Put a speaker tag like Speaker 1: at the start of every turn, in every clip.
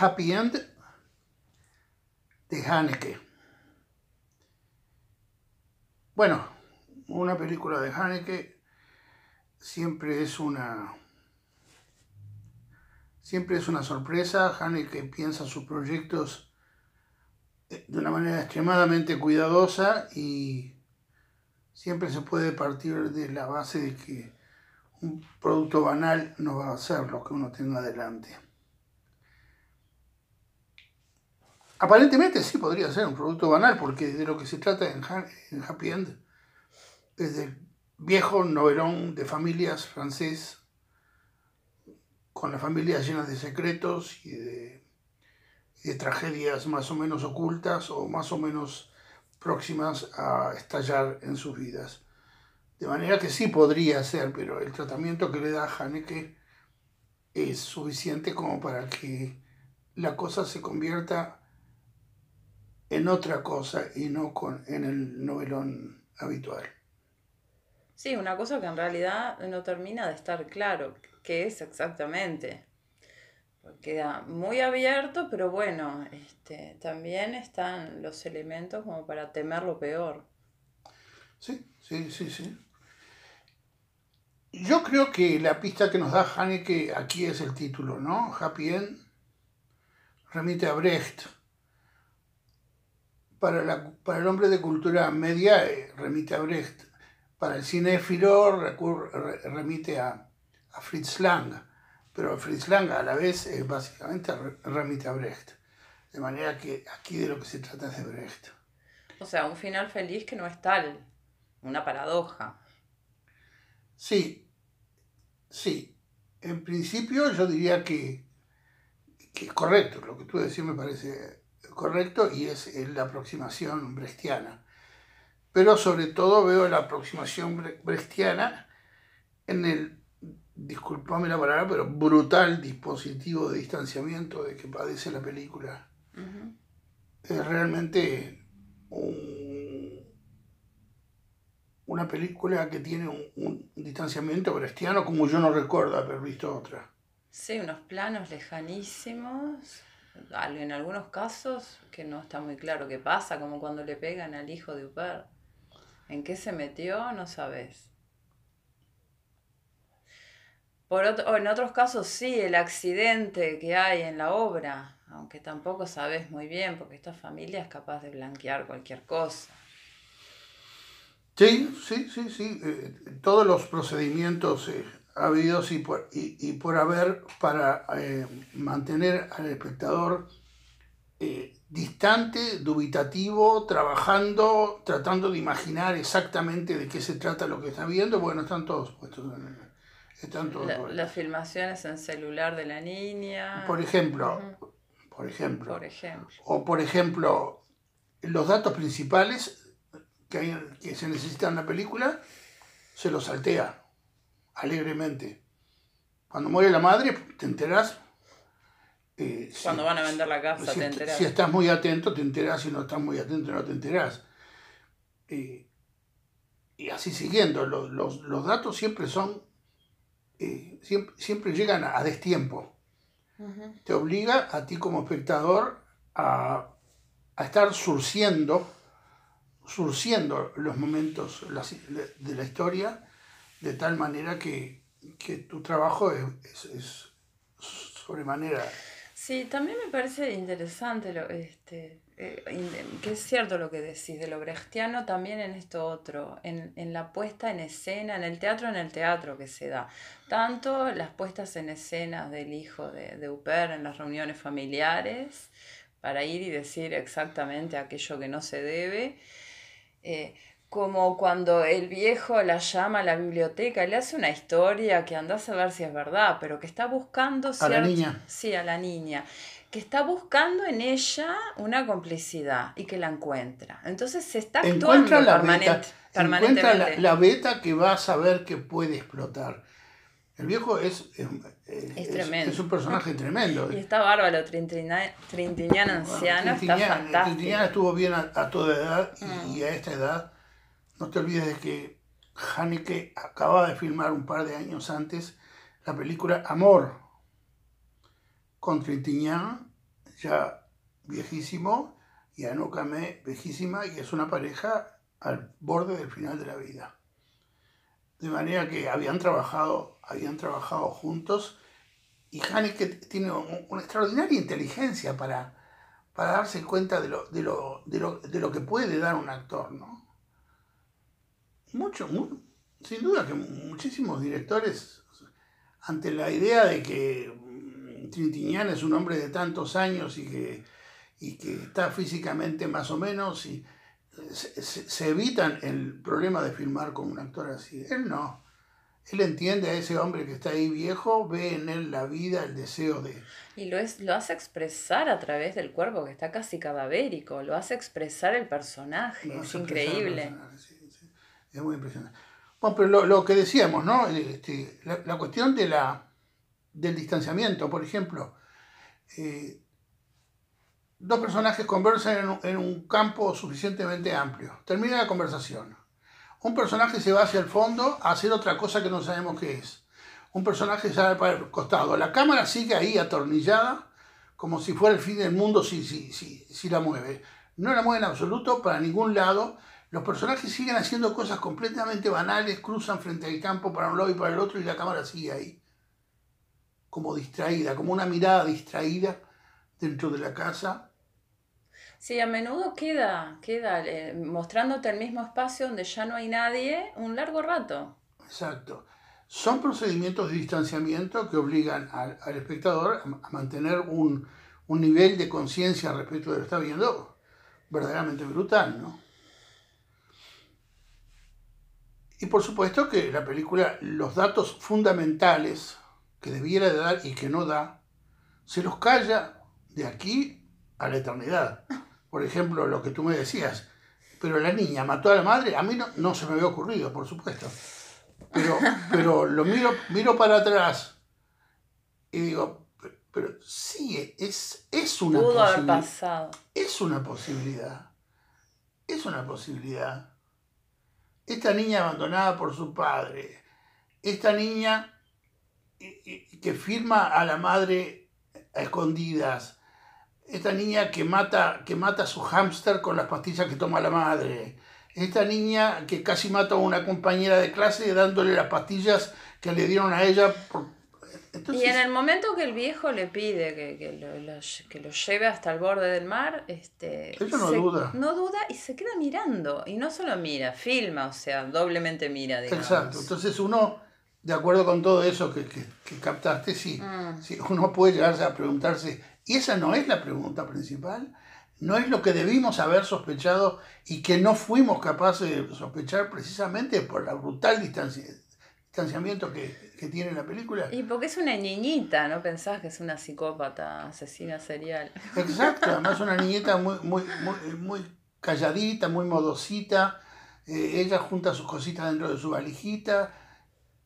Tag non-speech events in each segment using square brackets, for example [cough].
Speaker 1: Happy End de Haneke. Bueno, una película de Haneke siempre es una siempre es una sorpresa. Haneke piensa sus proyectos de una manera extremadamente cuidadosa y siempre se puede partir de la base de que un producto banal no va a ser lo que uno tenga delante. Aparentemente sí podría ser un producto banal, porque de lo que se trata en, Happy End es del viejo novelón de familias francés, con las familias llenas de secretos y de, de tragedias más o menos ocultas o más o menos próximas a estallar en sus vidas. De manera que sí podría ser, pero el tratamiento que le da Haneke es suficiente como para que la cosa se convierta en otra cosa y no con, en el novelón habitual.
Speaker 2: Sí, una cosa que en realidad no termina de estar claro qué es exactamente. Queda muy abierto, pero bueno, este, también están los elementos como para temer lo peor.
Speaker 1: Sí, sí, sí, sí. Yo creo que la pista que nos da Haneke aquí es el título, ¿no? Happy End remite a Brecht para, la, para el hombre de cultura media eh, remite a Brecht, para el cinéfilo remite a, Fritz Lang, pero Fritz Lang a la vez eh, básicamente remite a Brecht. De manera que aquí de lo que se trata es de Brecht.
Speaker 2: O sea, un final feliz que no es tal, una paradoja.
Speaker 1: Sí, sí. En principio yo diría que, que es correcto, lo que tú decís me parece correcto y es la aproximación brechtiana. Pero sobre todo veo la aproximación brechtiana en el, disculpame la palabra, pero brutal dispositivo de distanciamiento de que padece la película. Es realmente una película que tiene un, un distanciamiento brechtiano como yo no recuerdo haber visto otra.
Speaker 2: Sí, unos planos lejanísimos en algunos casos que no está muy claro qué pasa, como cuando le pegan al hijo de Uper. ¿En qué se metió? No sabes. Por otro, en otros casos sí, el accidente que hay en la obra, aunque tampoco sabes muy bien, porque esta familia es capaz de blanquear cualquier cosa.
Speaker 1: Sí, sí, sí, sí. Eh, todos los procedimientos eh, habidos y por, y, por haber para eh, mantener al espectador eh, distante, dubitativo, trabajando, tratando de imaginar exactamente de qué se trata lo que está viendo. Bueno, están todos puestos.
Speaker 2: Están todos las filmaciones en celular de la niña.
Speaker 1: Por ejemplo, por ejemplo. Por ejemplo. O por ejemplo, los datos principales que, que se necesitan en la película, se los saltea alegremente. Cuando muere la madre, te enteras.
Speaker 2: Eh, Cuando van a vender la casa,
Speaker 1: te
Speaker 2: enteras.
Speaker 1: Si estás muy atento, te enteras. Si no estás muy atento, no te enteras. Eh, y así siguiendo. Los, datos siempre son. Eh, siempre, llegan a, destiempo. Te obliga a ti como espectador a, estar surciendo, surciendo los momentos de la historia de tal manera que, tu trabajo es, es, sobremanera.
Speaker 2: Sí, también me parece interesante lo, este, eh, que es cierto lo que decís de lo brechtiano también en esto otro, en, la puesta en escena, en el teatro, en el teatro que se da. Tanto las puestas en escena del hijo de, de Uper en las reuniones familiares, para ir y decir exactamente aquello que no se debe. Eh, como cuando el viejo la llama a la biblioteca, le hace una historia que andás a ver si es verdad, pero que está buscando...
Speaker 1: A la niña.
Speaker 2: Sí, a la niña. Que está buscando en ella una complicidad y que la encuentra. Entonces se está
Speaker 1: actuando la permanente, permanentemente. Encuentra la, beta que va a saber que puede explotar. El viejo es, es, un personaje tremendo.
Speaker 2: Y está bárbaro, Trintignán anciano, está fantástico.
Speaker 1: Estuvo bien a, toda edad y, y, a esta edad no te olvides de que Haneke acaba de filmar un par de años antes la película Amor con Trintignant ya viejísimo, y Anokame viejísima, y es una pareja al borde del final de la vida. De manera que habían trabajado, habían trabajado juntos, y Haneke tiene una extraordinaria inteligencia para, para darse cuenta de lo, de, lo, de, lo, de lo que puede dar un actor, ¿no? Mucho, sin duda que muchísimos directores, ante la idea de que mm, Trintignant es un hombre de tantos años y que, y que está físicamente más o menos, y se, se, evitan el problema de filmar con un actor así. Él no. Él entiende a ese hombre que está ahí viejo, ve en él la vida, el deseo de...
Speaker 2: Y lo, es, lo hace expresar a través del cuerpo, que está casi cadavérico, lo hace expresar el personaje, es increíble.
Speaker 1: Es muy impresionante. Bueno, pero lo, lo que decíamos, ¿no? Este, la, la, cuestión de la, del distanciamiento, por ejemplo. Eh, dos personajes conversan en un, en un campo suficientemente amplio. Termina la conversación un personaje se va hacia el fondo a hacer otra cosa que no sabemos qué es. Un personaje sale para el costado. La cámara sigue ahí atornillada, como si fuera el fin del mundo si, si, si, si la mueve. No la mueve en absoluto para ningún lado. Los personajes siguen haciendo cosas completamente banales, cruzan frente al campo para un lado y para el otro y la cámara sigue ahí. Como distraída, como una mirada distraída dentro de la casa
Speaker 2: Sí, a menudo queda, queda eh, mostrándote el mismo espacio donde ya no hay nadie un largo rato.
Speaker 1: Exacto. Son procedimientos de distanciamiento que obligan al, al espectador a, a, mantener un, un nivel de conciencia respecto de lo que está viendo verdaderamente brutal, ¿no? Y por supuesto que la película, los datos fundamentales que debiera de dar y que no da, se los calla de aquí a la eternidad por ejemplo, lo que tú me decías, pero la niña mató a la madre, a mí no, no se me había ocurrido, por supuesto. Pero, pero lo miro, miro para atrás y digo, pero, pero sí, es, es una
Speaker 2: Pudo haber pasado.
Speaker 1: Es una posibilidad. Es una posibilidad. Esta niña abandonada por su padre, esta niña que firma a la madre a escondidas, esta niña que mata, que mata a su hámster con las pastillas que toma la madre, esta niña que casi mata a una compañera de clase dándole las pastillas que le dieron a ella. Por...
Speaker 2: Entonces, y en el momento que el viejo le pide que, que, lo, lo, que lo lleve hasta el borde del mar, este,
Speaker 1: ella no
Speaker 2: se,
Speaker 1: duda.
Speaker 2: No duda y se queda mirando. Y no solo mira, filma, o sea, doblemente mira. Digamos.
Speaker 1: Exacto. Entonces uno, de acuerdo con todo eso que, que, captaste, sí, mm. sí, uno puede llegarse a preguntarse y esa no es la pregunta principal, no es lo que debimos haber sospechado y que no fuimos capaces de sospechar precisamente por la brutal distancia, distanciamiento que, que, tiene la película.
Speaker 2: Y porque es una niñita, no pensás que es una psicópata, asesina serial.
Speaker 1: Exacto, [laughs] además una niñita muy, muy, muy, muy calladita, muy modosita, eh, ella junta sus cositas dentro de su valijita,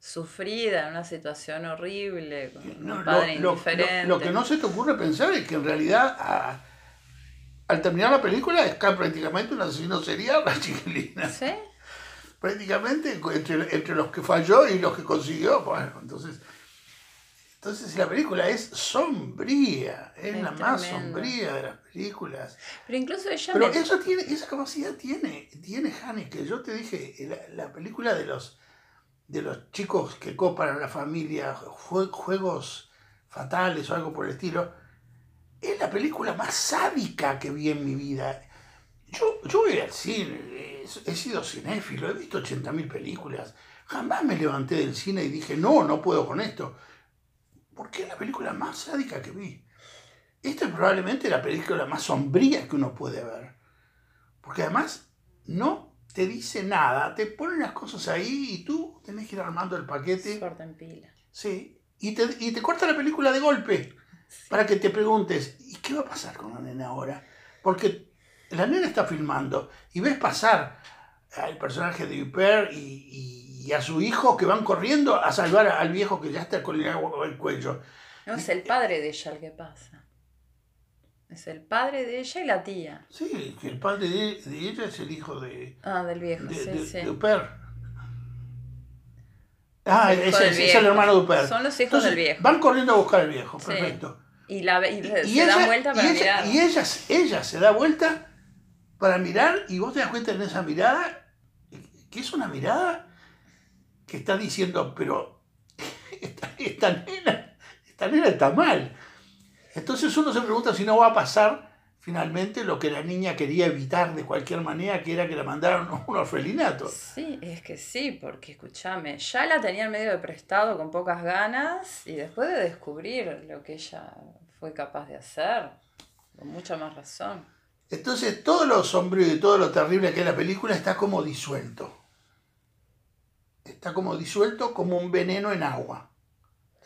Speaker 2: sufrida, en una situación horrible, con no, un padre lo, indiferente.
Speaker 1: Lo, lo, que no se te ocurre pensar es que en realidad a, al terminar la película es prácticamente un asesino serial la chiquilina.
Speaker 2: ¿Sí?
Speaker 1: Prácticamente entre, entre los que falló y los que consiguió. Bueno, entonces, entonces la película es sombría, es, es la tremendo. más sombría de las películas.
Speaker 2: Pero incluso ella...
Speaker 1: Pero me... eso tiene, esa capacidad tiene, tiene que Yo te dije, la, la película de los de los chicos que copan a la familia, juegos fatales o algo por el estilo, es la película más sádica que vi en mi vida. Yo, yo voy al cine, he sido cinéfilo, he visto 80.000 películas. Jamás me levanté del cine y dije, no, no puedo con esto. Porque es la película más sádica que vi. Esta es probablemente la película más sombría que uno puede ver. Porque además no te dice nada, te ponen las cosas ahí y tú tenés que ir armando el paquete.
Speaker 2: Corta en pila.
Speaker 1: Sí, y te, y te corta la película de golpe sí. para que te preguntes, ¿y qué va a pasar con la nena ahora? Porque la nena está filmando y ves pasar al personaje de Huppert y, y, y, a su hijo que van corriendo a salvar al viejo que ya está con el cuello.
Speaker 2: No, es el padre de ella el que pasa. Es el padre de ella y la tía.
Speaker 1: Sí, el padre de, de ella es el hijo de.
Speaker 2: Ah, del viejo,
Speaker 1: de,
Speaker 2: sí,
Speaker 1: de,
Speaker 2: sí.
Speaker 1: Ah, es, es, es, el hermano de Uper.
Speaker 2: Son los hijos
Speaker 1: Entonces,
Speaker 2: del viejo.
Speaker 1: Van corriendo a buscar al viejo, perfecto. Sí.
Speaker 2: Y, la, y, se
Speaker 1: ella,
Speaker 2: dan vuelta para
Speaker 1: y ella,
Speaker 2: mirar.
Speaker 1: y ella, ella se da vuelta para mirar y vos te das cuenta en esa mirada que es una mirada que está diciendo, pero [laughs] esta, esta nena, esta nena está mal. Entonces uno se pregunta si no va a pasar finalmente lo que la niña quería evitar de cualquier manera, que era que la mandaran a un orfelinato.
Speaker 2: Sí, es que sí, porque escúchame, ya la tenía en medio de prestado con pocas ganas y después de descubrir lo que ella fue capaz de hacer, con mucha más razón.
Speaker 1: Entonces todo lo sombrío y todo lo terrible que es la película está como disuelto. Está como disuelto como un veneno en agua.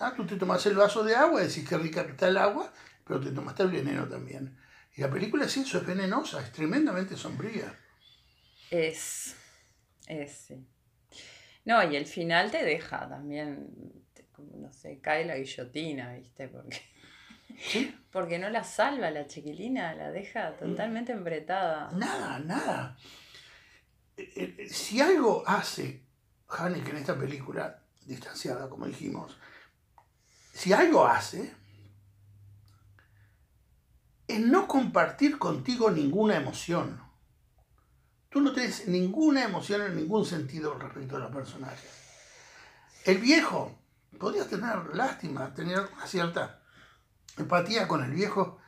Speaker 1: ¿Ah? Tú te tomas el vaso de agua decís que rica está el agua, pero te tomaste el veneno también. Y la película es eso, es venenosa, es tremendamente sombría.
Speaker 2: Es, es, sí. No, y el final te deja también, no sé, cae la guillotina, ¿viste? Porque,
Speaker 1: ¿Sí?
Speaker 2: porque no la salva la chiquilina, la deja totalmente embretada.
Speaker 1: Nada, nada. Eh, eh, Si algo hace Haneke en esta película, distanciada, como dijimos, si algo hace, es no compartir contigo ninguna emoción. Tú no tienes ninguna emoción en ningún sentido respecto a los personajes. El viejo, podías tener lástima, tener una cierta empatía con el viejo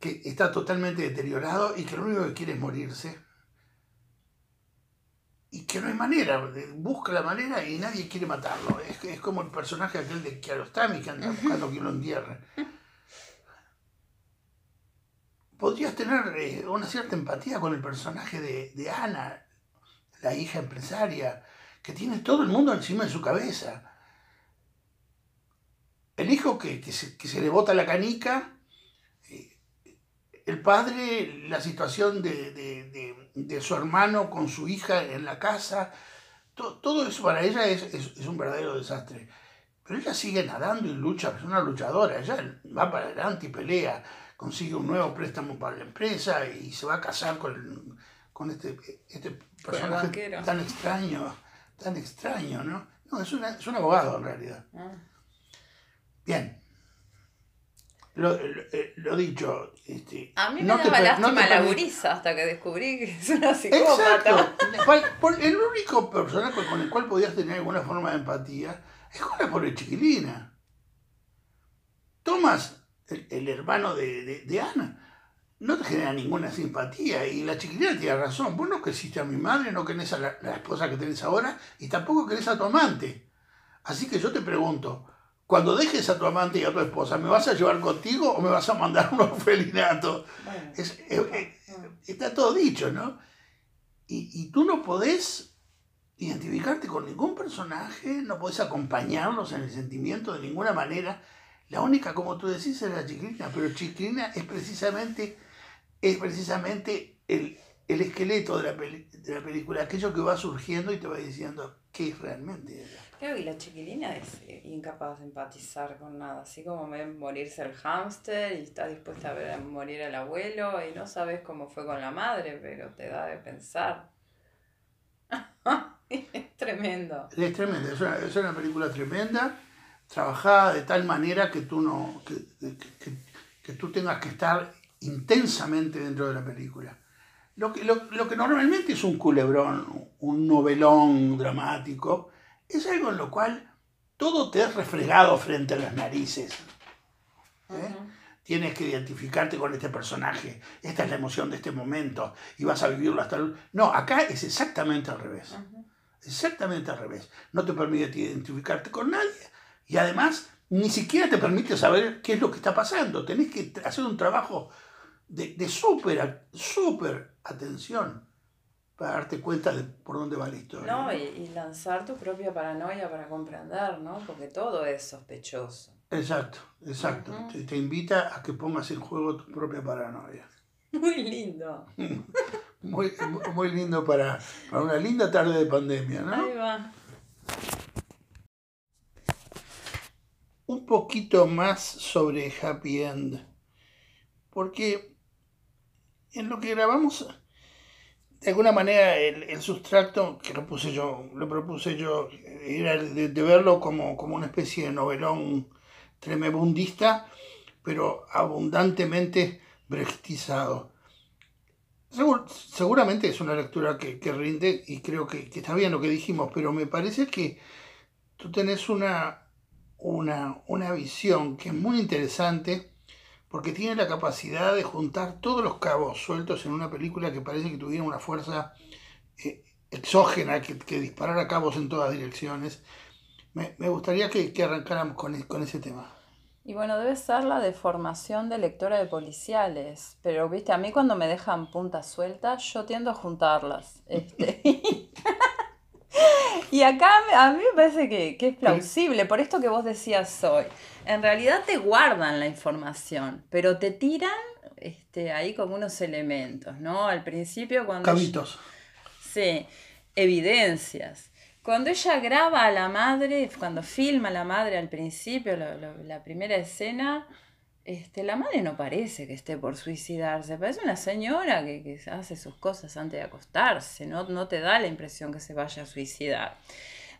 Speaker 1: que está totalmente deteriorado y que lo único que quiere es morirse. Y que no hay manera, busca la manera y nadie quiere matarlo. Es, es como el personaje aquel de Kiarostami que anda buscando que lo entierre. Podrías tener eh, una cierta empatía con el personaje de, de Ana, la hija empresaria, que tiene todo el mundo encima de su cabeza. El hijo que, que se, que se le bota la canica, eh, el padre, la situación de, de- de- de su hermano con su hija en la casa, to- todo eso para ella es, es- es un verdadero desastre. Pero ella sigue nadando y lucha, es una luchadora, ella va para adelante y pelea, consigue un nuevo préstamo para la empresa y se va a casar con, el- con este, este personaje tan extraño, tan extraño, ¿no? No, es, una- es un abogado en realidad.
Speaker 2: Ah.
Speaker 1: Bien. Lo, lo- eh, lo dicho, este,
Speaker 2: A mí me
Speaker 1: no
Speaker 2: daba lástima
Speaker 1: no
Speaker 2: la gurisa hasta que descubrí que es una psicópata.
Speaker 1: Exacto. [laughs] El único personaje con el cual podías tener alguna forma de empatía es con la pobre chiquilina. Tomás, el, el hermano de, de- de Ana, no te genera ninguna simpatía. Y la chiquilina tiene razón. Vos no quisiste a mi madre, no querés a la, la esposa que tenés ahora y tampoco querés a tu amante. Así que yo te pregunto, cuando dejes a tu amante y a tu esposa, ¿me vas a llevar contigo o me vas a mandar [laughs] un orfelinato?
Speaker 2: Bueno,
Speaker 1: Es- eh, eh, está todo dicho, ¿no? Y, y tú no podés identificarte con ningún personaje, no podés acompañarlos en el sentimiento de ninguna manera. La única, como tú decís, es la chiquilina, pero chiquilina es precisamente, es precisamente el, el esqueleto de la, de la película, aquello que va surgiendo y te va diciendo qué es realmente ella.
Speaker 2: Claro, y la chiquilina es eh, incapaz de empatizar con nada, así como ven morirse el hámster y está dispuesta a ver a morir al abuelo y no sabes cómo fue con la madre, pero te da de pensar. [laughs] es tremendo.
Speaker 1: Es tremenda, es una, es una película tremenda, trabajada de tal manera que tú no que, que- que- que tú tengas que estar intensamente dentro de la película. Lo que, lo, lo que normalmente es un culebrón, un novelón dramático, es algo en lo cual todo te es refregado frente a las narices. ¿eh? Tienes que identificarte con este personaje, esta es la emoción de este momento y vas a vivirlo hasta el... No, acá es exactamente al revés. Exactamente al revés. No te permite identificarte con nadie y además ni siquiera te permite saber qué es lo que está pasando. Tenés que hacer un trabajo de, de súper, súper atención para darte cuenta de por dónde va la historia.
Speaker 2: No, y, y lanzar tu propia paranoia para comprender, ¿no? Porque todo es sospechoso.
Speaker 1: Exacto, exacto. Te, te invita a que pongas en juego tu propia paranoia. [laughs]
Speaker 2: Muy lindo.
Speaker 1: Muy, [laughs] muy- muy lindo para, para una linda tarde de pandemia, ¿no?
Speaker 2: Ahí va.
Speaker 1: un poquito más sobre Happy End. Porque en lo que grabamos, de alguna manera, el, el sustrato que lo yo, lo propuse yo, era de, de verlo como, como una especie de novelón tremebundista, pero abundantemente brechtizado. seguramente es una lectura que, rinde y creo que, está bien lo que dijimos, pero me parece que tú tenés una, una, una visión que es muy interesante porque tiene la capacidad de juntar todos los cabos sueltos en una película que parece que tuviera una fuerza eh, exógena que, que, disparara cabos en todas direcciones. Me, gustaría que, arrancáramos con, con, ese tema.
Speaker 2: Y bueno, debe ser la deformación de lectora de policiales, pero viste, a mí cuando me dejan puntas sueltas, yo tiendo a juntarlas. Este. [laughs] y acá a mí me parece que, que es plausible, por esto que vos decías hoy en realidad te guardan la información, pero te tiran este, ahí como unos elementos, ¿no? Al principio cuando...
Speaker 1: Cabitos.
Speaker 2: sí, evidencias. Cuando ella graba a la madre, cuando filma a la madre al principio, la primera escena, este, la madre no parece que esté por suicidarse, parece una señora que, que hace sus cosas antes de acostarse, ¿no? no te da la impresión que se vaya a suicidar.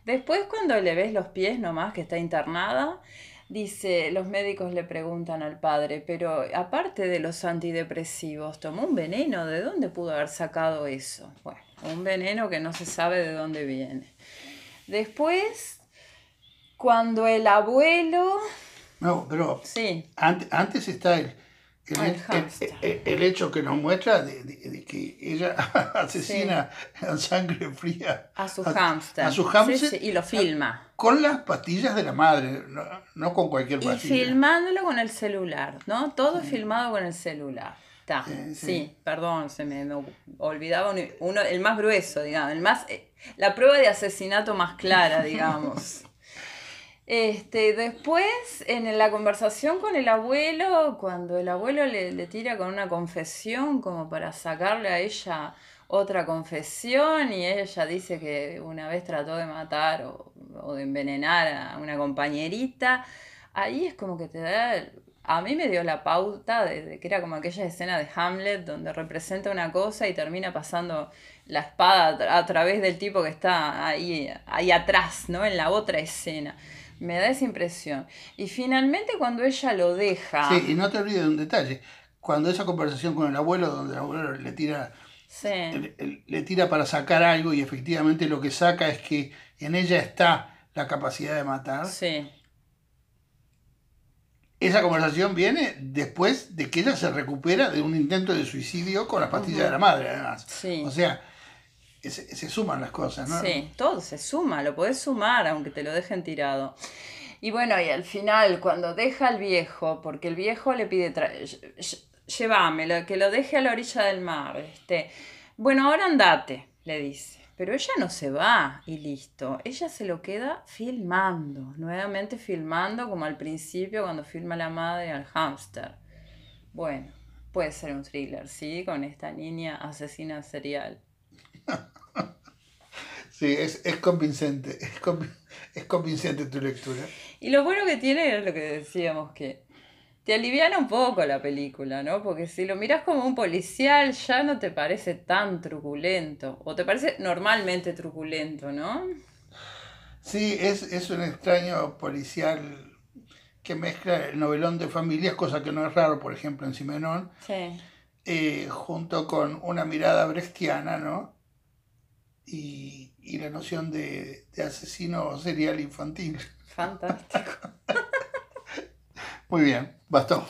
Speaker 2: Después cuando le ves los pies nomás que está internada, Dice, los médicos le preguntan al padre, pero aparte de los antidepresivos, ¿tomó un veneno? ¿De dónde pudo haber sacado eso? Bueno, un veneno que no se sabe de dónde viene. Después, cuando el abuelo...
Speaker 1: No, pero sí. antes, está el, el, hecho que nos muestra de, que ella [laughs] asesina en sangre fría
Speaker 2: a su hámster.
Speaker 1: A su hámster.
Speaker 2: y lo filma.
Speaker 1: Con las pastillas de la madre, no, con cualquier pastilla.
Speaker 2: Y filmándolo con el celular, ¿no? Todo filmado con el celular. Está. Sí, perdón, se me, olvidaba uno, el más grueso, digamos, el más, eh, la prueba de asesinato más clara, digamos. [laughs] Este, después, en la conversación con el abuelo, cuando el abuelo le, tira con una confesión como para sacarle a ella otra confesión y ella dice que una vez trató de matar o, de envenenar a una compañerita, ahí es como que te da... A mí me dio la pauta de, que era como aquella escena de Hamlet donde representa una cosa y termina pasando la espada a, través del tipo que está ahí, ahí atrás, ¿no? En la otra escena. Me da esa impresión. Y finalmente cuando ella lo deja...
Speaker 1: Sí, y no te olvides de un detalle. Cuando esa conversación con el abuelo, donde el abuelo le tira, le, tira para sacar algo y efectivamente lo que saca es que en ella está la capacidad de matar.
Speaker 2: Sí.
Speaker 1: Esa conversación viene después de que ella se recupera de un intento de suicidio con la pastilla de la madre, además. Sí. O sea, se, suman las cosas, ¿no?
Speaker 2: Sí, todo se suma, lo podés sumar aunque te lo dejen tirado. Y bueno, y al final, cuando deja al viejo, porque el viejo le pide, llévame, que lo deje a la orilla del mar, este, bueno, ahora andate, le dice. Pero ella no se va y listo. Ella se lo queda filmando, nuevamente filmando como al principio cuando filma la madre al hámster. Bueno, puede ser un thriller, ¿sí? Con esta niña asesina serial. [laughs]
Speaker 1: Sí, es, convincente, es, convincente tu lectura.
Speaker 2: Y lo bueno que tiene es lo que decíamos, que te aliviana un poco la película, ¿no? Porque si lo miras como un policial ya no te parece tan truculento, o te parece normalmente truculento, ¿no?
Speaker 1: Sí, es, un extraño policial que mezcla el novelón de familias, cosa que no es raro, por ejemplo, en Simenón, sí. Eh, junto con una mirada brechtiana, ¿no? Y, y la noción de, de asesino serial infantil.
Speaker 2: Fantástico. [laughs]
Speaker 1: Muy bien, bastó.